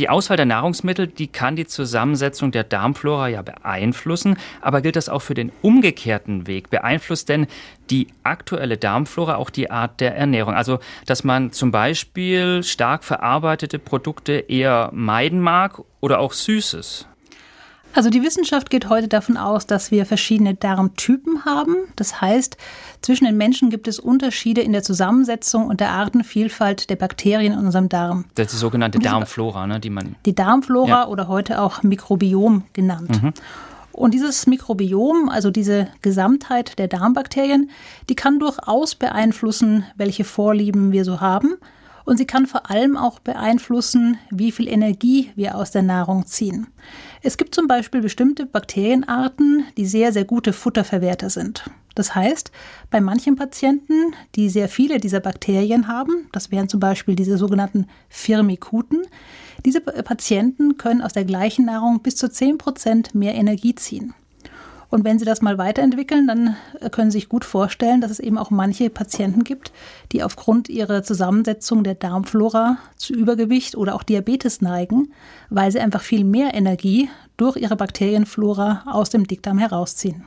Die Auswahl der Nahrungsmittel, die kann die Zusammensetzung der Darmflora ja beeinflussen, aber gilt das auch für den umgekehrten Weg? Beeinflusst denn die aktuelle Darmflora auch die Art der Ernährung? Also, dass man zum Beispiel stark verarbeitete Produkte eher meiden mag oder auch Süßes? Also die Wissenschaft geht heute davon aus, dass wir verschiedene Darmtypen haben. Das heißt, zwischen den Menschen gibt es Unterschiede in der Zusammensetzung und der Artenvielfalt der Bakterien in unserem Darm. Das ist die sogenannte Darmflora, ne, die man. Die Darmflora ja. oder heute auch Mikrobiom genannt. Mhm. Und dieses Mikrobiom, also diese Gesamtheit der Darmbakterien, die kann durchaus beeinflussen, welche Vorlieben wir so haben. Und sie kann vor allem auch beeinflussen, wie viel Energie wir aus der Nahrung ziehen. Es gibt zum Beispiel bestimmte Bakterienarten, die sehr, sehr gute Futterverwerter sind. Das heißt, bei manchen Patienten, die sehr viele dieser Bakterien haben, das wären zum Beispiel diese sogenannten Firmikuten, diese Patienten können aus der gleichen Nahrung bis zu 10 Prozent mehr Energie ziehen. Und wenn Sie das mal weiterentwickeln, dann äh, können Sie sich gut vorstellen, dass es eben auch manche Patienten gibt, die aufgrund ihrer Zusammensetzung der Darmflora zu Übergewicht oder auch Diabetes neigen, weil sie einfach viel mehr Energie durch ihre Bakterienflora aus dem Dickdarm herausziehen.